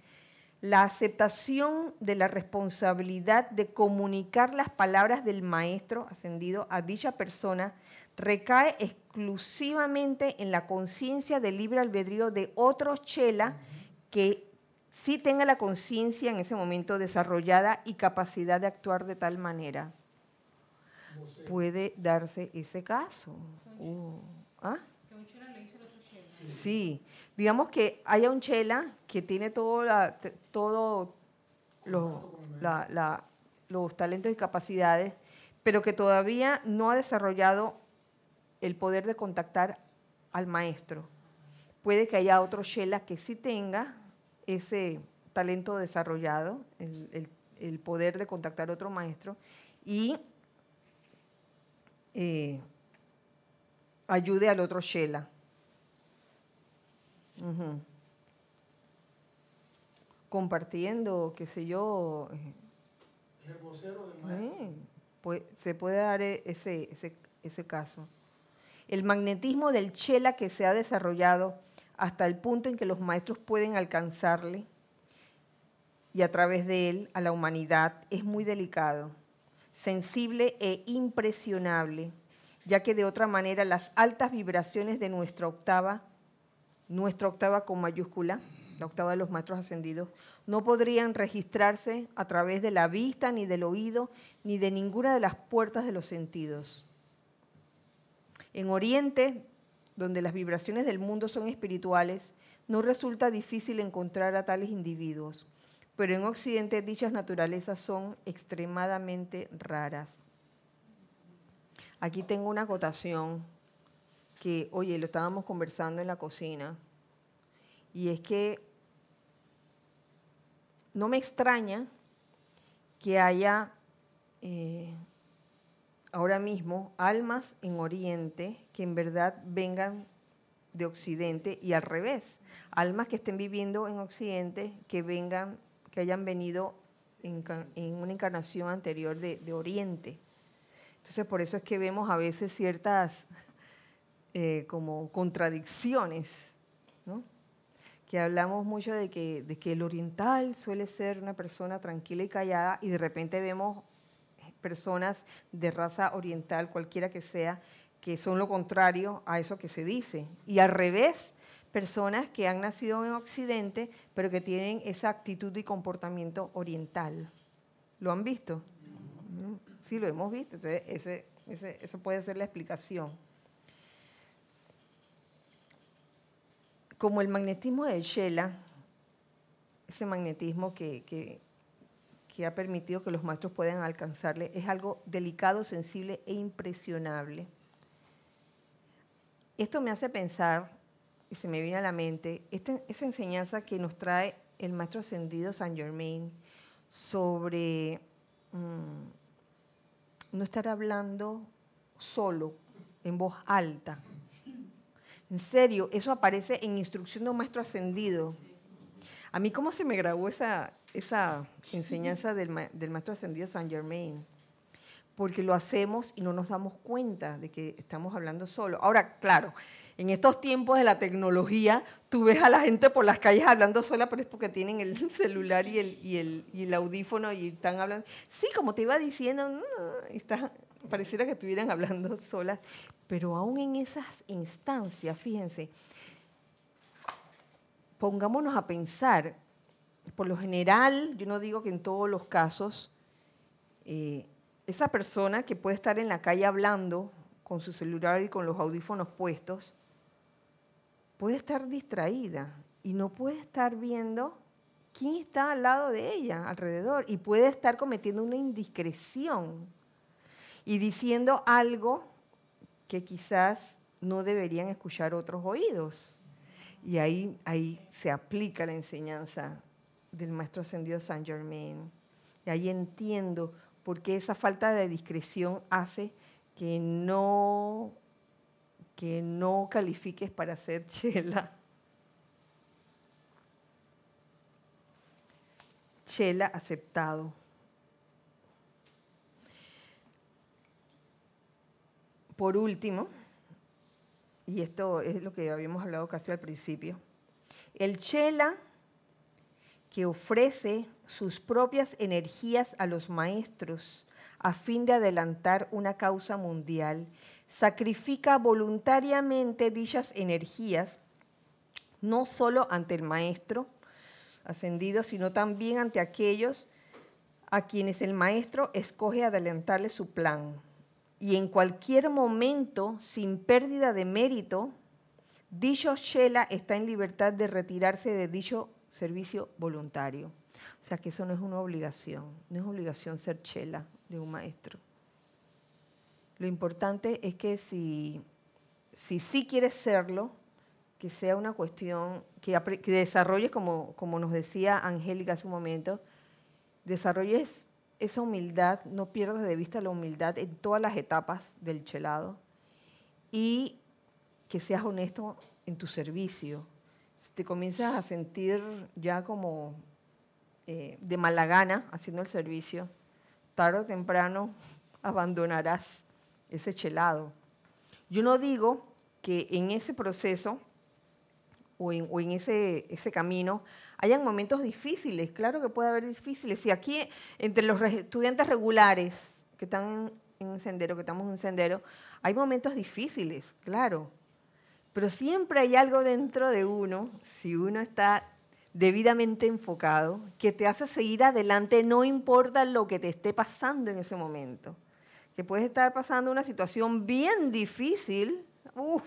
la aceptación de la responsabilidad de comunicar las palabras del maestro ascendido a dicha persona recae exclusivamente en la conciencia del libre albedrío de otro chela que sí tenga la conciencia en ese momento desarrollada y capacidad de actuar de tal manera. Puede darse ese caso. Uh, ¿ah? Sí, digamos que haya un chela que tiene todo todo los talentos y capacidades, pero que todavía no ha desarrollado el poder de contactar al maestro. Puede que haya otro chela que sí tenga ese talento desarrollado, el, el, poder de contactar a otro maestro, y eh, ayude al otro Shela. Compartiendo, qué sé yo. El vocero del maestro. pues, se puede dar e, ese, ese, ese caso. El magnetismo del chela que se ha desarrollado hasta el punto en que los maestros pueden alcanzarle y a través de él a la humanidad es muy delicado, sensible e impresionable ya que de otra manera las altas vibraciones de nuestra octava, nuestra octava con mayúscula, la octava de los maestros ascendidos, no podrían registrarse a través de la vista, ni del oído, ni de ninguna de las puertas de los sentidos. En Oriente, donde las vibraciones del mundo son espirituales, no resulta difícil encontrar a tales individuos, pero en Occidente dichas naturalezas son extremadamente raras. Aquí tengo una acotación que, oye, lo estábamos conversando en la cocina, y es que no me extraña que haya eh, ahora mismo almas en Oriente que en verdad vengan de Occidente y al revés, almas que estén viviendo en Occidente que vengan, que hayan venido en, una encarnación anterior de Oriente. Entonces, por eso es que vemos a veces ciertas eh, como contradicciones, ¿no? que hablamos mucho de que, de que el oriental suele ser una persona tranquila y callada y de repente vemos personas de raza oriental, cualquiera que sea, que son lo contrario a eso que se dice. Y al revés, personas que han nacido en Occidente, pero que tienen esa actitud y comportamiento oriental. ¿Lo han visto? Sí, lo hemos visto. Entonces, ese, ese, puede ser la explicación. Como el magnetismo de Shela, ese magnetismo que, que, que ha permitido que los maestros puedan alcanzarle, es algo delicado, sensible e impresionable. Esto me hace pensar, se me viene a la mente, esta, esa enseñanza que nos trae el maestro ascendido San Germain sobre mm, no estar hablando solo, en voz alta, En serio, eso aparece en instrucción de un maestro ascendido. A mí, ¿cómo se me grabó esa, esa enseñanza del, del maestro ascendido Saint Germain? Porque lo hacemos y no nos damos cuenta de que estamos hablando solo. Ahora, claro, en estos tiempos de la tecnología, tú ves a la gente por las calles hablando sola, pero es porque tienen el celular y el, y el, y el audífono y están hablando. Sí, como te iba diciendo, y estás- pareciera que estuvieran hablando solas, pero aún en esas instancias, fíjense, pongámonos a pensar, por lo general, yo no digo que en todos los casos, eh, esa persona que puede estar en la calle hablando con su celular y con los audífonos puestos, puede estar distraída y no puede estar viendo quién está al lado de ella, alrededor, y puede estar cometiendo una indiscreción y diciendo algo que quizás no deberían escuchar otros oídos. Y ahí, ahí se aplica la enseñanza del maestro ascendido Saint Germain. Y ahí entiendo por qué esa falta de discreción hace que no, que no califiques para ser chela. Chela aceptado. Por último, y esto es lo que habíamos hablado casi al principio, el chela que ofrece sus propias energías a los maestros a fin de adelantar una causa mundial, sacrifica voluntariamente dichas energías, no solo ante el maestro ascendido, sino también ante aquellos a quienes el maestro escoge adelantarle su plan. Y en cualquier momento, sin pérdida de mérito, dicho Shela está en libertad de retirarse de dicho servicio voluntario. O sea que eso no es una obligación, no es obligación ser chela de un maestro. Lo importante es que si, si sí quieres serlo, que sea una cuestión que, que desarrolles, como, como nos decía Angélica hace un momento, desarrolles esa humildad, no pierdas de vista la humildad en todas las etapas del chelado y que seas honesto en tu servicio. Si te comienzas a sentir ya como eh, de mala gana haciendo el servicio, tarde o temprano abandonarás ese chelado. Yo no digo que en ese proceso o en, o en ese, ese camino hayan momentos difíciles, claro que puede haber difíciles. Y aquí entre los estudiantes regulares que están en un sendero, que estamos en un sendero, hay momentos difíciles, claro. Pero siempre hay algo dentro de uno, si uno está debidamente enfocado, que te hace seguir adelante, no importa lo que te esté pasando en ese momento. Que puedes estar pasando una situación bien difícil, uf,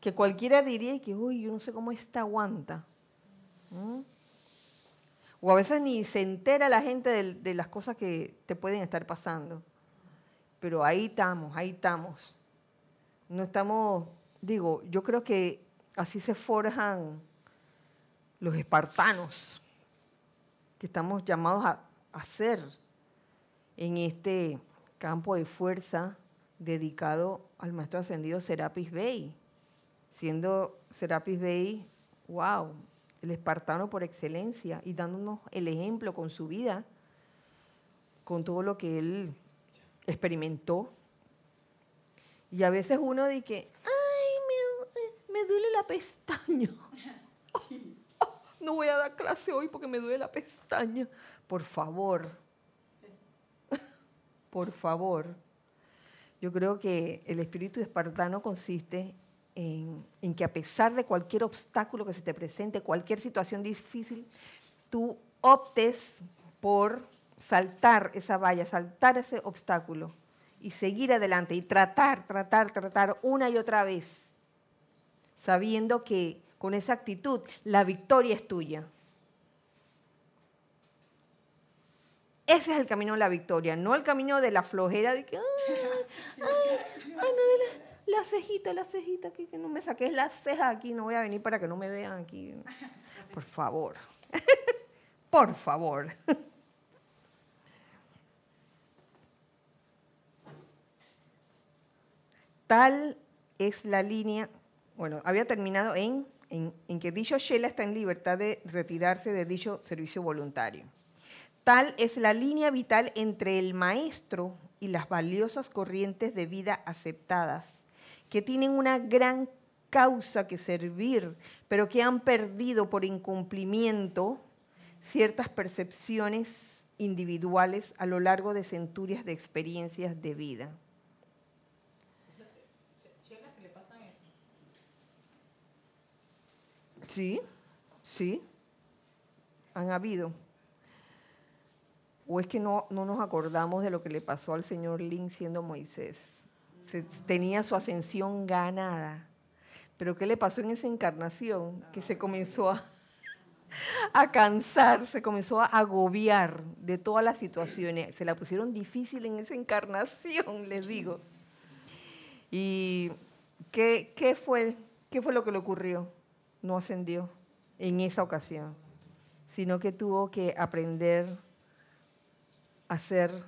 que cualquiera diría que, uy, yo no sé cómo esta aguanta. ¿Mm? O a veces ni se entera la gente de, las cosas que te pueden estar pasando. Pero ahí estamos, ahí estamos. No estamos, digo, yo creo que así se forjan los espartanos, que estamos llamados a, ser en este campo de fuerza dedicado al maestro ascendido Serapis Bey, siendo Serapis Bey, wow, el espartano por excelencia y dándonos el ejemplo con su vida, con todo lo que él experimentó. Y a veces uno dice me duele la pestaña. No voy a dar clase hoy porque me duele la pestaña. Por favor, por favor. Yo creo que el espíritu espartano consiste en, en que a pesar de cualquier obstáculo que se te presente, cualquier situación difícil, tú optes por saltar esa valla, saltar ese obstáculo y seguir adelante y tratar, tratar, tratar una y otra vez, sabiendo que con esa actitud la victoria es tuya. Ese es el camino de la victoria, no el camino de la flojera de que, ay, ay, ay, me duele la cejita, la cejita, que, que no me saques las cejas aquí, no voy a venir para que no me vean aquí. Por favor, por favor. Tal es la línea bueno, había terminado en, que dicho Shela está en libertad de retirarse de dicho servicio voluntario. Tal es la línea vital entre el maestro y las valiosas corrientes de vida aceptadas, que tienen una gran causa que servir, pero que han perdido por incumplimiento ciertas percepciones individuales a lo largo de centurias de experiencias de vida. Sí, sí, han habido. ¿O es que no, no nos acordamos de lo que le pasó al señor Lin siendo Moisés? Se- tenía su ascensión ganada. Pero ¿qué le pasó en esa encarnación? Que se comenzó a, a cansar, se comenzó a agobiar de todas las situaciones. Se la pusieron difícil en esa encarnación, les digo. ¿Y qué, qué, fue, qué fue lo que le ocurrió? No ascendió en esa ocasión, sino que tuvo que aprender a hacer,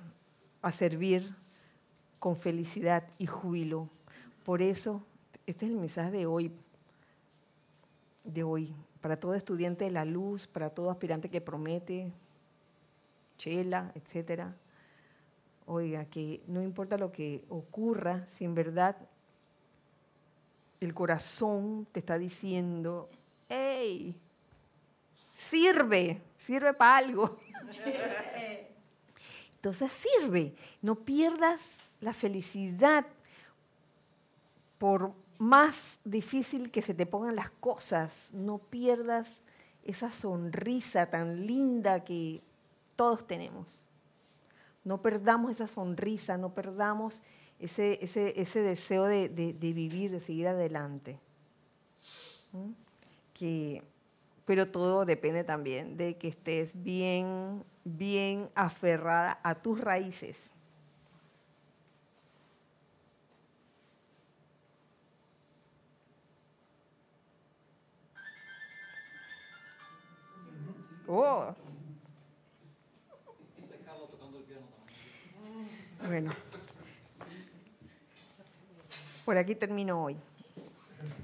a servir con felicidad y júbilo. Por eso, este es el mensaje de hoy, de hoy, para todo estudiante de la luz, para todo aspirante que promete, chela, etcétera. Oiga, que no importa lo que ocurra, si en verdad el corazón te está diciendo, hey, sirve, sirve para algo. Entonces sirve, no pierdas la felicidad por más difícil que se te pongan las cosas, no pierdas esa sonrisa tan linda que todos tenemos. No perdamos esa sonrisa, no perdamos ese, ese, ese deseo de, de- de vivir, de seguir adelante. ¿Mm? Que, pero todo depende también de que estés bien, bien aferrada a tus raíces. Oh. Bueno. Por aquí termino hoy.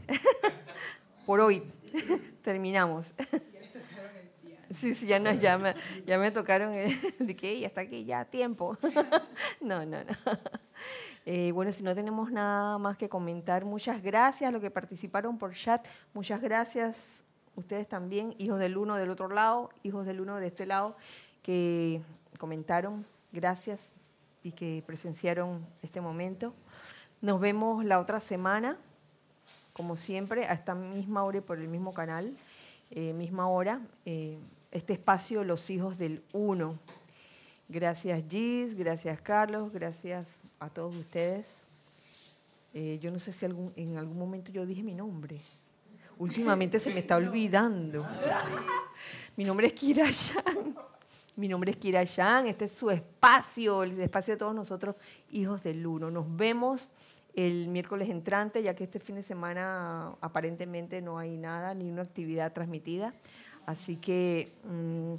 Por hoy terminamos. Sí, sí, ya, nos, ya, me, ya me tocaron el, de que ya está aquí, ya tiempo. No, no, no. Eh, bueno, si no tenemos nada más que comentar, muchas gracias a los que participaron por chat. Muchas gracias ustedes también, hijos del uno del otro lado, hijos del uno de este lado, que comentaron. Gracias y que presenciaron este momento. Nos vemos la otra semana, como siempre, a esta misma hora y por el mismo canal, eh, misma hora. eh, este espacio, Los Hijos del Uno. Gracias Gis, gracias Carlos, gracias a todos ustedes. Eh, yo no sé si en algún momento yo dije mi nombre. Últimamente se me está olvidando. Mi nombre es Kira. Mi nombre es Kira. Este es su espacio, el espacio de todos nosotros, hijos del uno. Nos vemos el miércoles entrante, ya que este fin de semana aparentemente no hay nada, ni una actividad transmitida. Así que mm,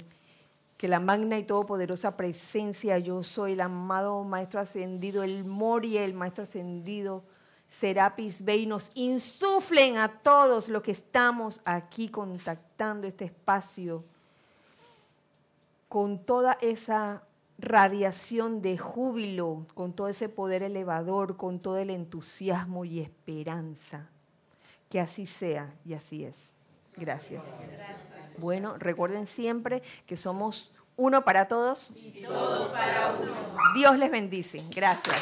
que la magna y todopoderosa presencia, yo soy el amado Maestro Ascendido, el Moria, el Maestro Ascendido, Serapis Bey, nos insuflen a todos los que estamos aquí contactando este espacio con toda esa radiación de júbilo, con todo ese poder elevador, con todo el entusiasmo y esperanza. Que así sea y así es. Gracias. Bueno, recuerden siempre que somos uno para todos. Y todos para uno. Dios les bendice. Gracias.